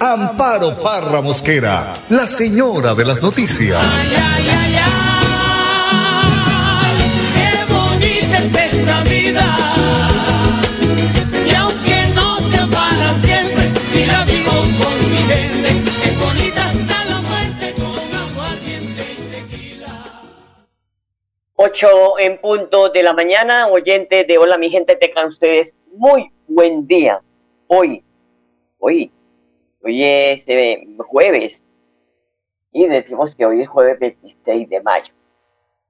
Amparo Parra Mosquera, la señora de las noticias. Ay, ay, ay, qué bonita es esta vida. Y aunque no sea para siempre, si la vivo con mi gente, es bonita hasta la muerte con aguardiente y tequila. 8 en punto de la mañana, oyentes de Hola mi gente, tengan ustedes muy buen día. Hoy, hoy, hoy es eh, jueves y decimos que hoy es jueves 26 de mayo.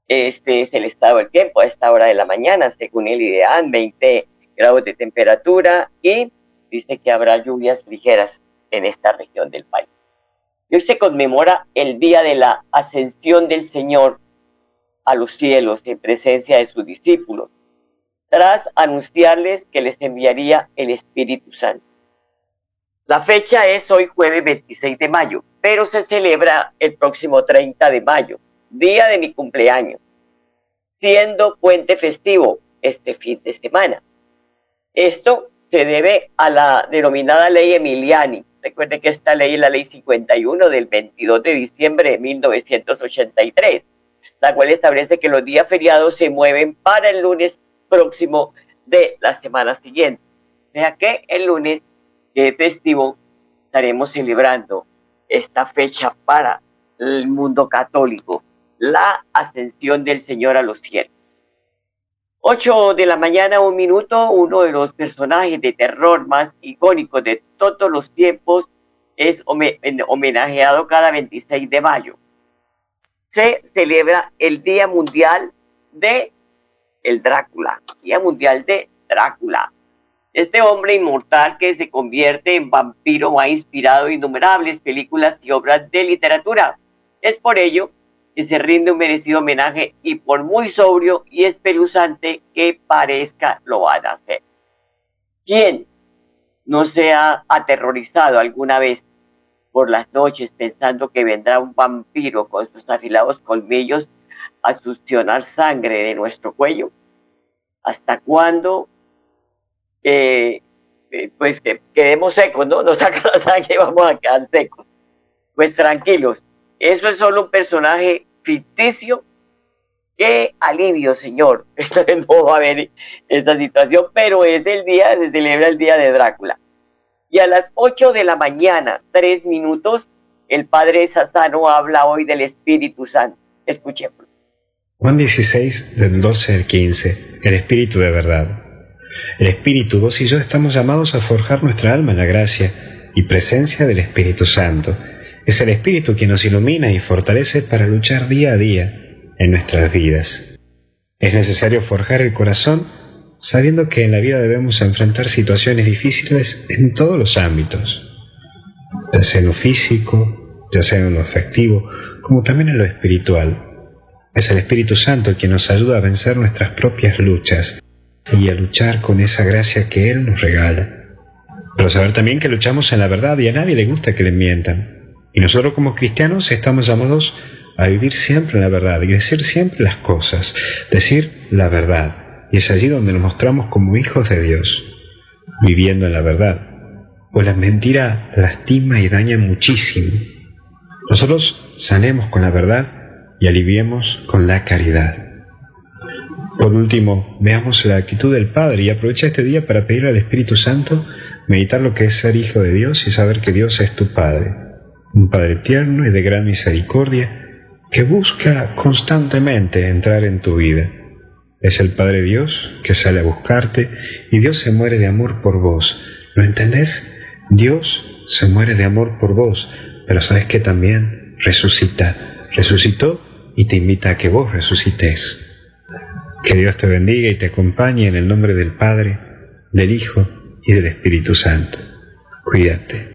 Este es el estado del tiempo a esta hora de la mañana, según el IDEAN, 20 grados de temperatura y dice que habrá lluvias ligeras en esta región del país. Hoy se conmemora el día de la ascensión del Señor a los cielos en presencia de sus discípulos, tras anunciarles que les enviaría el Espíritu Santo. La fecha es hoy jueves 26 de mayo, pero se celebra el próximo 30 de mayo, día de mi cumpleaños, siendo puente festivo este fin de semana. Esto se debe a la denominada ley Emiliani. Recuerde que esta ley es la ley 51 del 22 de diciembre de 1983 la cual establece que los días feriados se mueven para el lunes próximo de la semana siguiente. O sea que el lunes, es festivo, estaremos celebrando esta fecha para el mundo católico, la ascensión del Señor a los cielos. 8 de la mañana, un minuto, uno de los personajes de terror más icónicos de todos los tiempos es homenajeado cada 26 de mayo se celebra el Día Mundial de el Drácula, Día Mundial de Drácula. Este hombre inmortal que se convierte en vampiro ha inspirado innumerables películas y obras de literatura. Es por ello que se rinde un merecido homenaje y por muy sobrio y espeluzante que parezca lo van a hacer. ¿Quién no se ha aterrorizado alguna vez por las noches pensando que vendrá un vampiro con sus afilados colmillos a succionar sangre de nuestro cuello? ¿Hasta cuándo? Eh, eh, pues que quedemos secos, ¿no? Nos saca la sangre y vamos a quedar secos. Pues tranquilos, eso es solo un personaje ficticio. Qué alivio, señor. no va a haber esa situación, pero es el día, se celebra el día de Drácula. Y a las 8 de la mañana, tres minutos, el Padre Sassano habla hoy del Espíritu Santo. Escuchemos. Juan 16, del 12 al 15. El Espíritu de verdad. El Espíritu, vos y yo estamos llamados a forjar nuestra alma en la gracia y presencia del Espíritu Santo. Es el Espíritu quien nos ilumina y fortalece para luchar día a día en nuestras vidas. Es necesario forjar el corazón sabiendo que en la vida debemos enfrentar situaciones difíciles en todos los ámbitos, ya sea en lo físico, ya sea en lo afectivo, como también en lo espiritual. Es el Espíritu Santo quien nos ayuda a vencer nuestras propias luchas y a luchar con esa gracia que Él nos regala. Pero saber también que luchamos en la verdad y a nadie le gusta que le mientan. Y nosotros como cristianos estamos llamados a vivir siempre en la verdad y decir siempre las cosas, decir la verdad y es allí donde nos mostramos como hijos de Dios, viviendo en la verdad. Pues la mentira lastima y daña muchísimo. Nosotros sanemos con la verdad y aliviemos con la caridad. Por último, veamos la actitud del Padre y aprovecha este día para pedir al Espíritu Santo meditar lo que es ser hijo de Dios y saber que Dios es tu Padre, un Padre tierno y de gran misericordia que busca constantemente entrar en tu vida es el Padre Dios que sale a buscarte y Dios se muere de amor por vos. ¿Lo entendés? Dios se muere de amor por vos, pero sabes que también resucita. Resucitó y te invita a que vos resucites. Que Dios te bendiga y te acompañe en el nombre del Padre, del Hijo y del Espíritu Santo. Cuídate.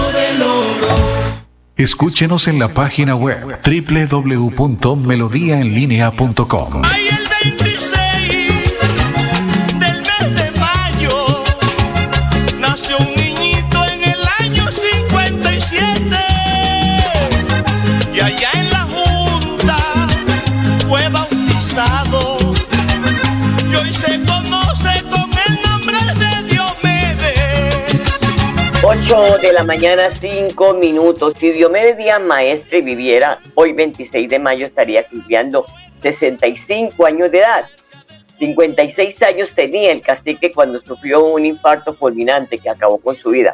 Escúchenos en la página web www.melodiaenlinea.com. de la mañana, 5 minutos. Si Diomedes Díaz Maestre viviera hoy 26 de mayo estaría cumpliendo 65 años de edad. 56 años tenía el cacique cuando sufrió un infarto fulminante que acabó con su vida.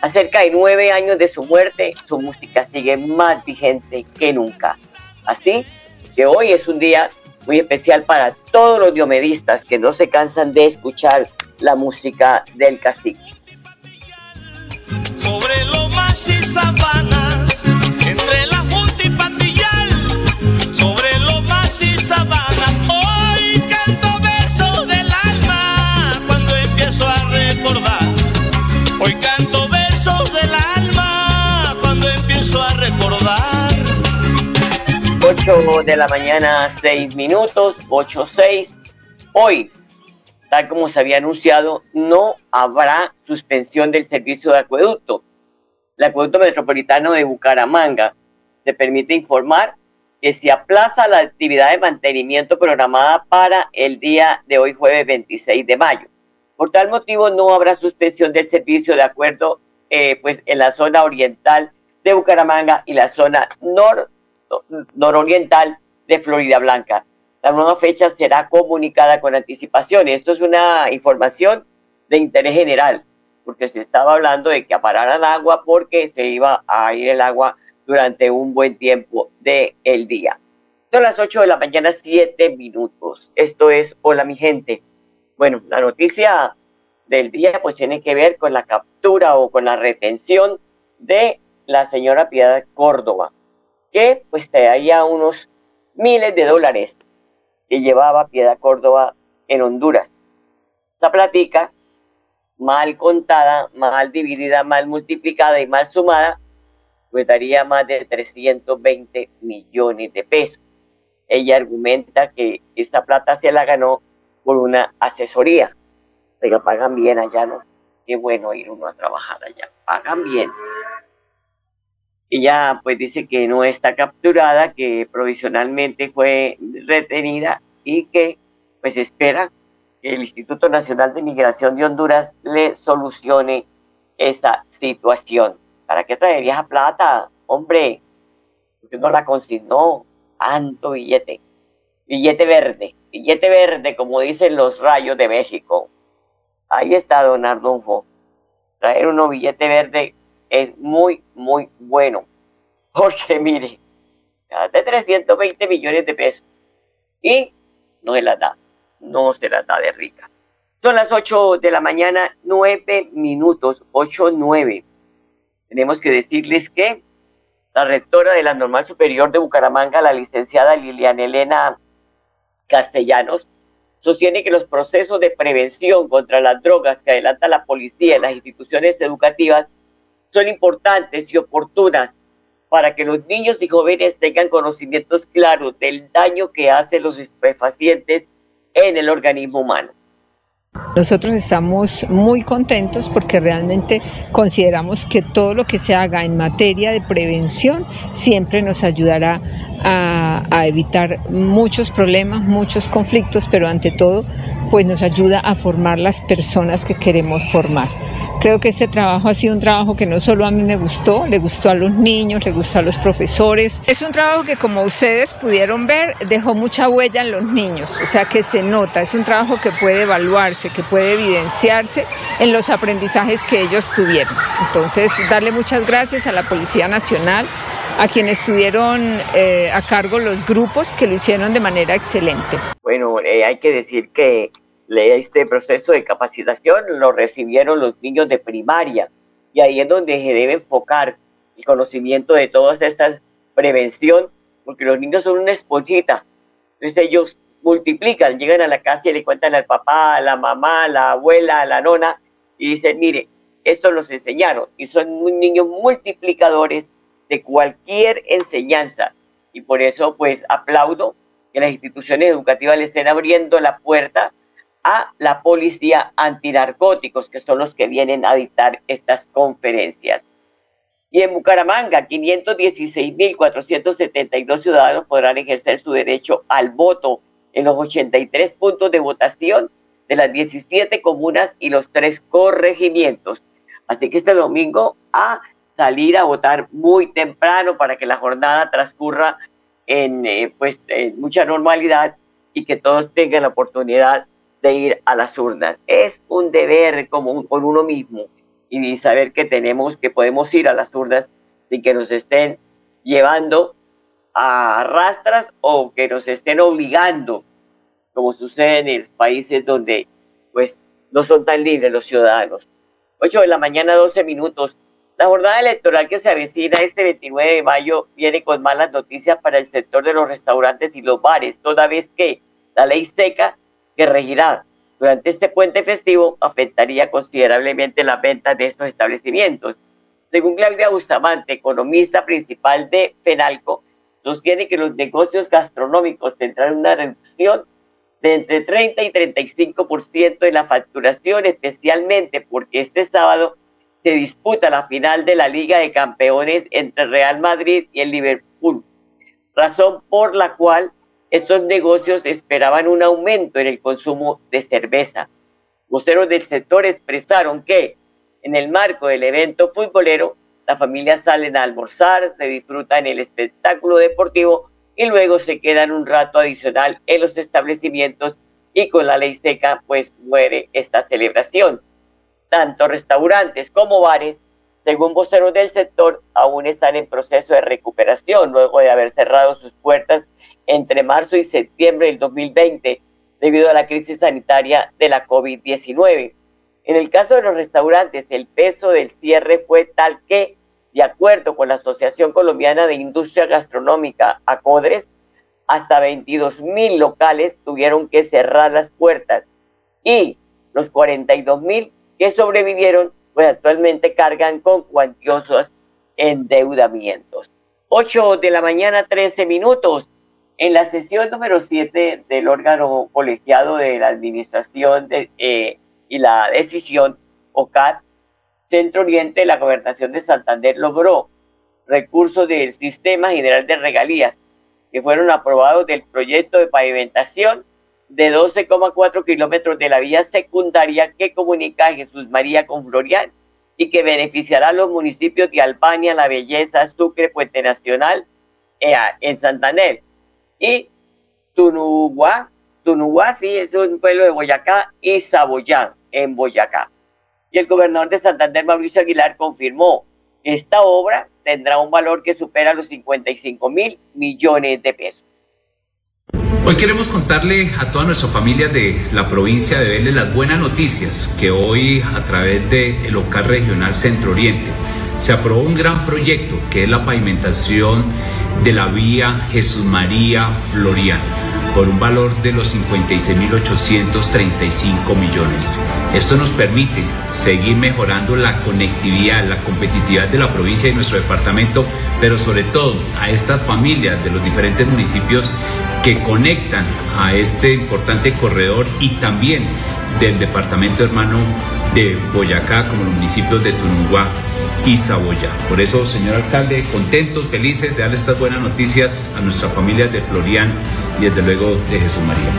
A cerca de nueve años de su muerte, su música sigue más vigente que nunca. Así que hoy es un día muy especial para todos los diomedistas que no se cansan de escuchar la música del cacique. Sobre lomas y sabanas, entre la junta y sobre lomas y sabanas, hoy canto versos del alma cuando empiezo a recordar. Hoy canto versos del alma cuando empiezo a recordar. 8 de la mañana, 6 minutos, 8, 6. Hoy, tal como se había anunciado, no habrá suspensión del servicio de acueducto. El acueducto metropolitano de Bucaramanga se permite informar que se aplaza la actividad de mantenimiento programada para el día de hoy, jueves 26 de mayo. Por tal motivo, no habrá suspensión del servicio de acuerdo eh, pues, en la zona oriental de Bucaramanga y la zona nor nororiental de Florida Blanca. La nueva fecha será comunicada con anticipación. Esto es una información de interés general, porque se estaba hablando de que apararan agua porque se iba a ir el agua durante un buen tiempo del el día. Son las 8 de la mañana, 7 minutos. Esto es Hola mi gente. Bueno, la noticia del día pues tiene que ver con la captura o con la retención de la señora Piedad Córdoba que pues traía unos miles de dólares que llevaba Piedad Córdoba en Honduras. Esta platica, mal contada, mal dividida, mal multiplicada y mal sumada, pues daría más de 320 millones de pesos. Ella argumenta que esta plata se la ganó por una asesoría. Oiga, pagan bien allá, ¿no? Qué bueno ir uno a trabajar allá. Pagan bien. Ella pues dice que no está capturada, que provisionalmente fue retenida y que pues espera que el Instituto Nacional de Migración de Honduras le solucione esa situación. ¿Para qué traería esa plata? Hombre, porque no la consignó tanto billete. Billete verde, billete verde, como dicen los rayos de México. Ahí está don Ardunfo. Traer uno billete verde es muy, muy bueno. Porque mire, de 320 millones de pesos. Y no se la da, no se la da de rica. Son las 8 de la mañana, 9 minutos, 8, 9. Tenemos que decirles que la rectora de la Normal Superior de Bucaramanga, la licenciada Liliana Elena Castellanos, sostiene que los procesos de prevención contra las drogas que adelanta la policía en las instituciones educativas son importantes y oportunas para que los niños y jóvenes tengan conocimientos claros del daño que hacen los estupefacientes en el organismo humano. Nosotros estamos muy contentos porque realmente consideramos que todo lo que se haga en materia de prevención siempre nos ayudará a, a evitar muchos problemas, muchos conflictos, pero ante todo pues nos ayuda a formar las personas que queremos formar. Creo que este trabajo ha sido un trabajo que no solo a mí me gustó, le gustó a los niños, le gustó a los profesores. Es un trabajo que como ustedes pudieron ver dejó mucha huella en los niños, o sea que se nota, es un trabajo que puede evaluarse, que puede evidenciarse en los aprendizajes que ellos tuvieron. Entonces, darle muchas gracias a la Policía Nacional, a quienes estuvieron eh, a cargo los grupos que lo hicieron de manera excelente. Bueno, eh, hay que decir que este proceso de capacitación lo recibieron los niños de primaria. Y ahí es donde se debe enfocar el conocimiento de todas estas prevención, porque los niños son una esponjita, entonces ellos multiplican, llegan a la casa y le cuentan al papá, a la mamá, a la abuela, a la nona y dicen, mire, esto nos enseñaron y son niños multiplicadores de cualquier enseñanza. Y por eso pues aplaudo que las instituciones educativas le estén abriendo la puerta a la policía antinarcóticos, que son los que vienen a dictar estas conferencias. Y en Bucaramanga, 516.472 ciudadanos podrán ejercer su derecho al voto en los 83 puntos de votación de las 17 comunas y los tres corregimientos. Así que este domingo a salir a votar muy temprano para que la jornada transcurra en, eh, pues, en mucha normalidad y que todos tengan la oportunidad de ir a las urnas. Es un deber como con uno mismo y saber que tenemos, que podemos ir a las urnas sin que nos estén llevando a rastras o que nos estén obligando, como sucede en países donde pues no son tan libres los ciudadanos. 8 de la mañana, 12 minutos. La jornada electoral que se avecina este 29 de mayo viene con malas noticias para el sector de los restaurantes y los bares, toda vez que la ley seca que regirá durante este puente festivo afectaría considerablemente la venta de estos establecimientos. Según Claudia Bustamante, economista principal de FENALCO, sostiene que los negocios gastronómicos tendrán una reducción de entre 30 y 35% de la facturación, especialmente porque este sábado se disputa la final de la Liga de Campeones entre Real Madrid y el Liverpool, razón por la cual estos negocios esperaban un aumento en el consumo de cerveza. Voceros del sector expresaron que en el marco del evento futbolero, las familias salen a almorzar, se disfrutan el espectáculo deportivo y luego se quedan un rato adicional en los establecimientos y con la ley seca pues muere esta celebración. Tanto restaurantes como bares, según voceros del sector, aún están en proceso de recuperación luego de haber cerrado sus puertas entre marzo y septiembre del 2020 debido a la crisis sanitaria de la COVID-19. En el caso de los restaurantes, el peso del cierre fue tal que, de acuerdo con la Asociación Colombiana de Industria Gastronómica, ACODRES, hasta 22 mil locales tuvieron que cerrar las puertas y los 42 mil que sobrevivieron, pues actualmente cargan con cuantiosos endeudamientos. 8 de la mañana, 13 minutos. En la sesión número 7 del órgano colegiado de la Administración de, eh, y la Decisión, OCAT, Centro Oriente de la Gobernación de Santander logró recursos del Sistema General de Regalías que fueron aprobados del proyecto de pavimentación de 12,4 kilómetros de la vía secundaria que comunica a Jesús María con Florian y que beneficiará a los municipios de Albania, La Belleza, Sucre, Puente Nacional, eh, en Santander y Tunuguá, Tunuguá sí es un pueblo de Boyacá y Saboyán en Boyacá. Y el gobernador de Santander, Mauricio Aguilar, confirmó que esta obra tendrá un valor que supera los 55 mil millones de pesos. Hoy queremos contarle a toda nuestra familia de la provincia de Vélez las buenas noticias que hoy a través del el local regional Centro Oriente se aprobó un gran proyecto que es la pavimentación de la vía Jesús María Floriano por un valor de los 56.835 millones. Esto nos permite seguir mejorando la conectividad, la competitividad de la provincia y nuestro departamento, pero sobre todo a estas familias de los diferentes municipios que conectan a este importante corredor y también del departamento hermano de Boyacá como los municipios de Tununguá y Saboya. Por eso, señor alcalde, contentos, felices de darle estas buenas noticias a nuestra familia de Florian y desde luego de Jesús María.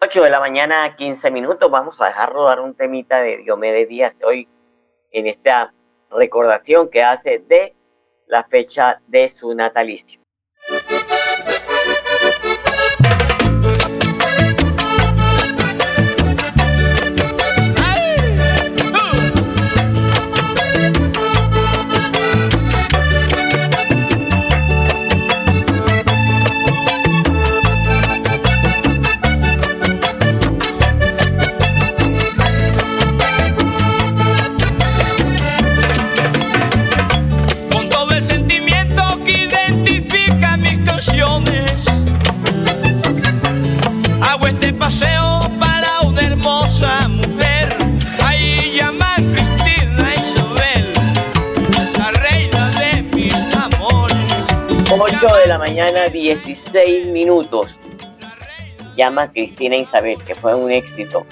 8 de la mañana, 15 minutos. Vamos a dejar rodar un temita de Diomedes Díaz hoy en esta recordación que hace de la fecha de su natalicio. 16 minutos. Llama Cristina Isabel, que fue un éxito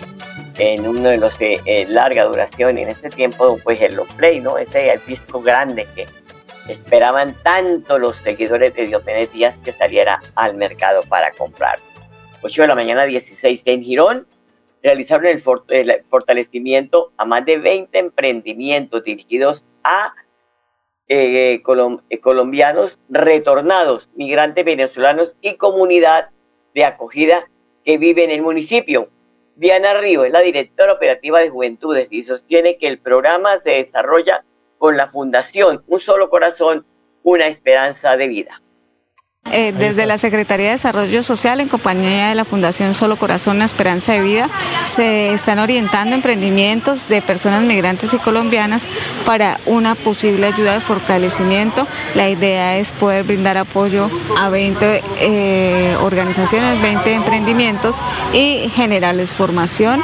en uno de los de eh, larga duración en este tiempo, pues el play, ¿no? Ese disco grande que esperaban tanto los seguidores de Diomedes Díaz que saliera al mercado para comprar. 8 de la mañana, 16 en Girón, realizaron el, el fortalecimiento a más de 20 emprendimientos dirigidos a eh, eh, colombianos retornados, migrantes venezolanos y comunidad de acogida que vive en el municipio. Diana Río es la directora operativa de Juventudes y sostiene que el programa se desarrolla con la Fundación Un Solo Corazón, una esperanza de vida. Eh, desde la Secretaría de Desarrollo Social, en compañía de la Fundación Solo Corazón, la Esperanza de Vida, se están orientando emprendimientos de personas migrantes y colombianas para una posible ayuda de fortalecimiento. La idea es poder brindar apoyo a 20 eh, organizaciones, 20 emprendimientos y generarles formación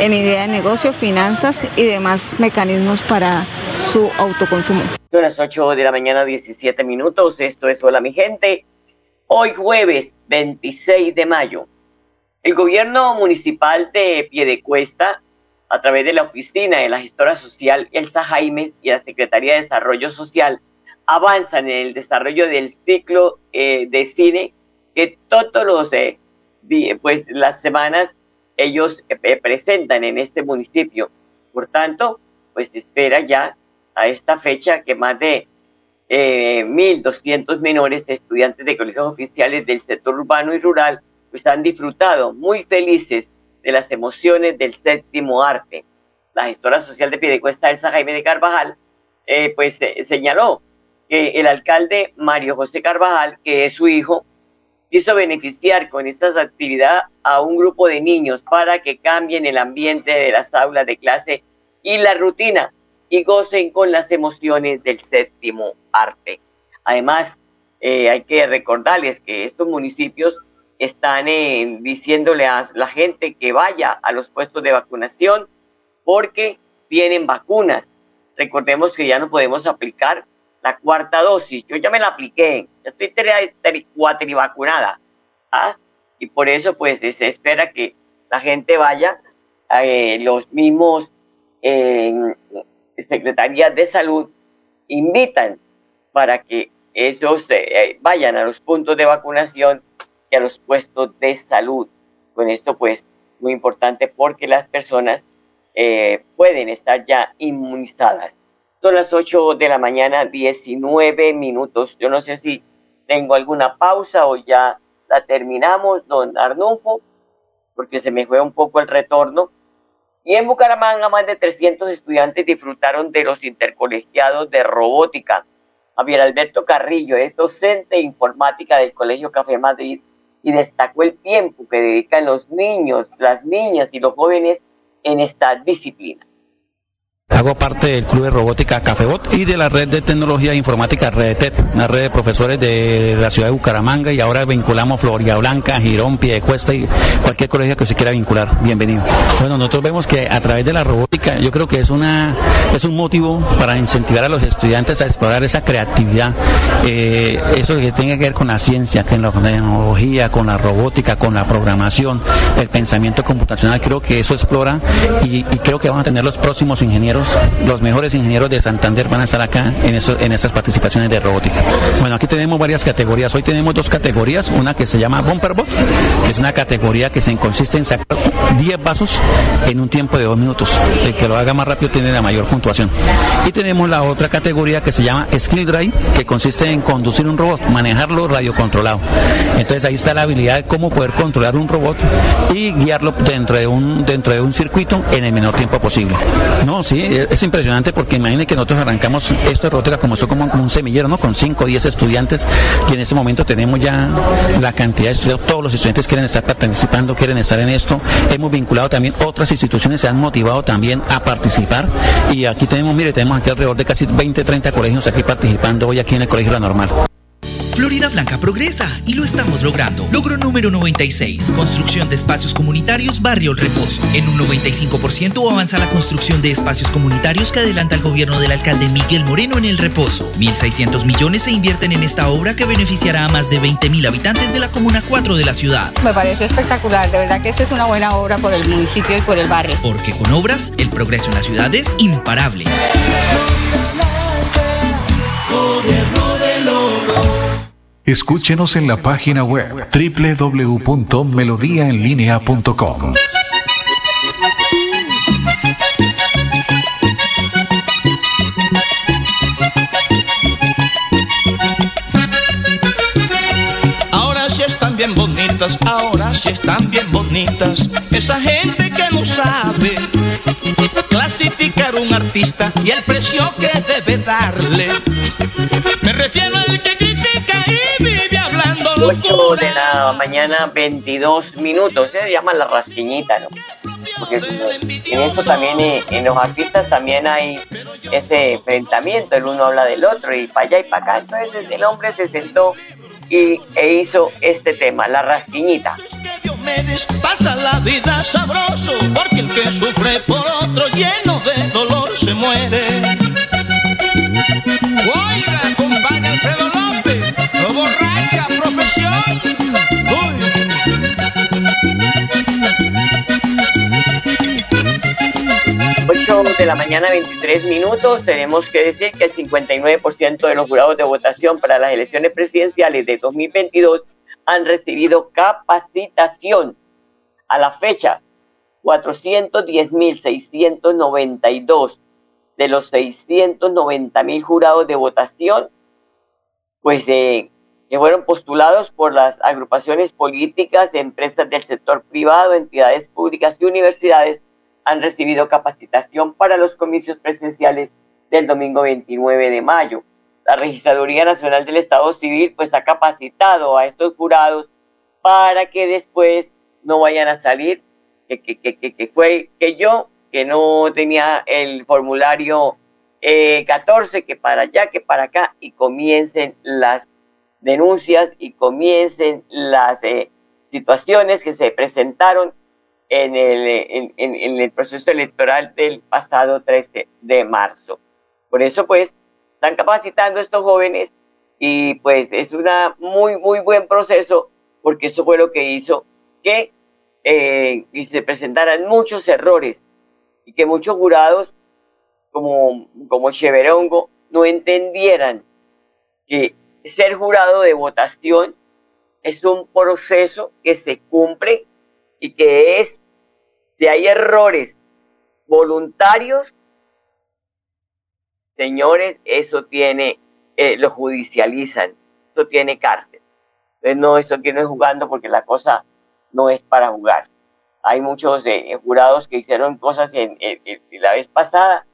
en idea de negocio, finanzas y demás mecanismos para su autoconsumo. Son las 8 de la mañana, 17 minutos. Esto es Hola, mi gente. Hoy jueves 26 de mayo, el gobierno municipal de Piedecuesta, a través de la oficina de la gestora social Elsa Jaimes y la Secretaría de Desarrollo Social, avanzan en el desarrollo del ciclo eh, de cine que todos los, eh, pues las semanas ellos eh, presentan en este municipio. Por tanto, pues espera ya a esta fecha que más de 1.200 eh, menores estudiantes de colegios oficiales del sector urbano y rural pues han disfrutado muy felices de las emociones del séptimo arte. La gestora social de Piedecuesta, Elsa Jaime de Carvajal, eh, pues eh, señaló que el alcalde Mario José Carvajal, que es su hijo, quiso beneficiar con estas actividades a un grupo de niños para que cambien el ambiente de las aulas de clase y la rutina y gocen con las emociones del séptimo arte. Además, eh, hay que recordarles que estos municipios están eh, diciéndole a la gente que vaya a los puestos de vacunación porque tienen vacunas. Recordemos que ya no podemos aplicar la cuarta dosis. Yo ya me la apliqué, ya estoy cuatrivacunada. ¿ah? Y por eso pues se espera que la gente vaya a eh, los mismos Secretaría de Salud invitan para que ellos eh, vayan a los puntos de vacunación y a los puestos de salud. Con esto, pues, muy importante porque las personas eh, pueden estar ya inmunizadas. Son las 8 de la mañana, 19 minutos. Yo no sé si tengo alguna pausa o ya la terminamos, don Arnulfo, porque se me fue un poco el retorno. Y en Bucaramanga más de 300 estudiantes disfrutaron de los intercolegiados de robótica. Javier Alberto Carrillo es docente de informática del Colegio Café Madrid y destacó el tiempo que dedican los niños, las niñas y los jóvenes en esta disciplina. Hago parte del Club de Robótica Cafebot y de la red de tecnología informática REDETEP, una red de profesores de la ciudad de Bucaramanga y ahora vinculamos Floria Blanca, Girón, Piedecuesta y cualquier colegio que se quiera vincular. Bienvenido. Bueno, nosotros vemos que a través de la robótica yo creo que es una es un motivo para incentivar a los estudiantes a explorar esa creatividad, eh, eso que tenga que ver con la ciencia, con la tecnología, con la robótica, con la programación, el pensamiento computacional. Creo que eso explora y, y creo que van a tener los próximos ingenieros los mejores ingenieros de Santander van a estar acá en, en estas participaciones de robótica. Bueno, aquí tenemos varias categorías. Hoy tenemos dos categorías, una que se llama Bumperbot, que es una categoría que se consiste en sacar 10 vasos en un tiempo de dos minutos. El que lo haga más rápido tiene la mayor puntuación. Y tenemos la otra categoría que se llama Skill Drive, que consiste en conducir un robot, manejarlo radiocontrolado. Entonces ahí está la habilidad de cómo poder controlar un robot y guiarlo dentro de un dentro de un circuito en el menor tiempo posible. No, sí, es impresionante porque imaginen que nosotros arrancamos esto de robótica como eso como un semillero, ¿no? Con 5 o 10 estudiantes y en ese momento tenemos ya la cantidad de estudiantes, todos los estudiantes quieren estar participando, quieren estar en esto. Hemos vinculado también otras instituciones, se han motivado también a participar y aquí tenemos, mire, tenemos aquí alrededor de casi 20, 30 colegios aquí participando hoy aquí en el Colegio La Normal. Florida Blanca progresa y lo estamos logrando. Logro número 96. Construcción de espacios comunitarios Barrio El Reposo. En un 95% avanza la construcción de espacios comunitarios que adelanta el gobierno del alcalde Miguel Moreno en El Reposo. 1.600 millones se invierten en esta obra que beneficiará a más de 20.000 habitantes de la Comuna 4 de la ciudad. Me pareció espectacular, de verdad que esta es una buena obra por el municipio y por el barrio. Porque con obras, el progreso en la ciudad es imparable. Escúchenos en la página web www.melodiaenlinea.com. Ahora sí están bien bonitas, ahora sí están bien bonitas. Esa gente que no sabe clasificar un artista y el precio que debe darle. Me refiero al que critica y 8 locura. de la mañana, 22 minutos. Se llama la rasquiñita, ¿no? Porque en esto también, eh, en los artistas también hay ese enfrentamiento. El uno habla del otro y para allá y para acá. Entonces el hombre se sentó y, e hizo este tema, la rasquiñita. Pasa la vida sabroso, porque el que sufre por otro lleno de dolor se muere. 8 de la mañana, 23 minutos. Tenemos que decir que el 59% de los jurados de votación para las elecciones presidenciales de 2022 han recibido capacitación. A la fecha, 410.692 de los 690.000 jurados de votación, pues eh, que fueron postulados por las agrupaciones políticas, empresas del sector privado, entidades públicas y universidades, han recibido capacitación para los comicios presenciales del domingo 29 de mayo. La Registraduría Nacional del Estado Civil pues ha capacitado a estos jurados para que después no vayan a salir que, que, que, que, fue que yo que no tenía el formulario eh, 14 que para allá que para acá y comiencen las denuncias y comiencen las eh, situaciones que se presentaron en el, en, en, en el proceso electoral del pasado 13 de marzo. Por eso, pues, están capacitando a estos jóvenes y pues es un muy, muy buen proceso porque eso fue lo que hizo que eh, y se presentaran muchos errores y que muchos jurados como, como Cheverongo no entendieran que ser jurado de votación es un proceso que se cumple y que es, si hay errores voluntarios, señores, eso tiene, eh, lo judicializan, eso tiene cárcel. Entonces, no, eso es jugando porque la cosa no es para jugar. Hay muchos eh, jurados que hicieron cosas en, en- en la vez pasada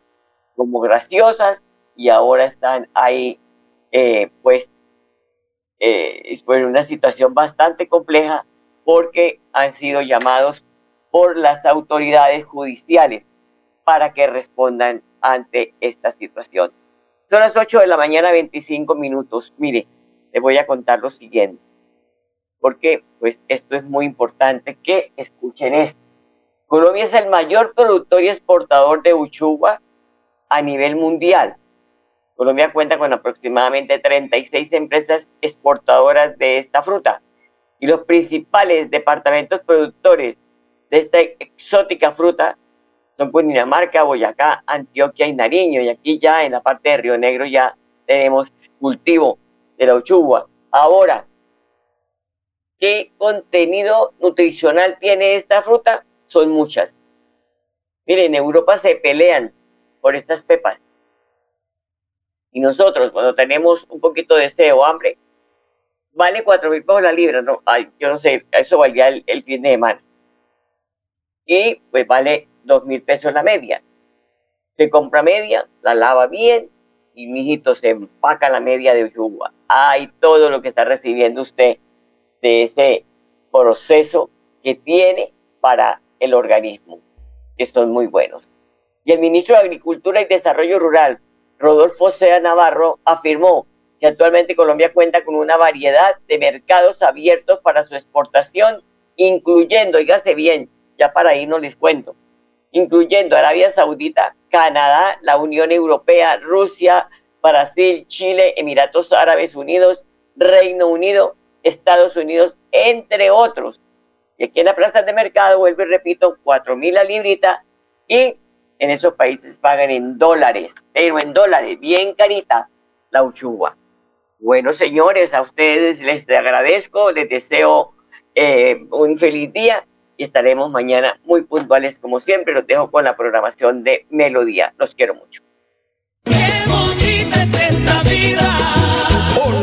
como graciosas y ahora están ahí, eh, pues, eh, es pues, una situación bastante compleja porque han sido llamados por las autoridades judiciales para que respondan ante esta situación. Son las 8 de la mañana, 25 minutos. Mire, les voy a contar lo siguiente, porque pues esto es muy importante que escuchen esto. Colombia es el mayor productor y exportador de uchuva a nivel mundial. Colombia cuenta con aproximadamente 36 empresas exportadoras de esta fruta y los principales departamentos productores de esta exótica fruta son Cundinamarca, Boyacá, Antioquia y Nariño. Y aquí ya en la parte de Río Negro ya tenemos cultivo de la uchuva. Ahora, ¿qué contenido nutricional tiene esta fruta? Son muchas. Miren, en Europa se pelean por estas pepas. Y nosotros, cuando tenemos un poquito de sed o hambre, vale cuatro mil pesos la libra. No, ay, yo no sé, eso valía el, el fin de semana. Y pues vale dos mil pesos la media. Se compra media, la lava bien y mijito se empaca la media de yuga. Hay todo lo que está recibiendo usted de ese proceso que tiene para el organismo, que son muy buenos. Y el ministro de Agricultura y Desarrollo Rural, Rodolfo Sea Navarro, afirmó actualmente Colombia cuenta con una variedad de mercados abiertos para su exportación, incluyendo, dígase bien, ya para ahí no les cuento, incluyendo Arabia Saudita, Canadá, la Unión Europea, Rusia, Brasil, Chile, Emiratos Árabes Unidos, Reino Unido, Estados Unidos, entre otros. Y aquí en la plaza de mercado, vuelvo y repito, cuatro mil la librita y en esos países pagan en dólares, pero en dólares, bien carita la uchuva. Bueno, señores, a ustedes les agradezco, les deseo eh, un feliz día y estaremos mañana muy puntuales como siempre. Los dejo con la programación de Melodía. Los quiero mucho. Hola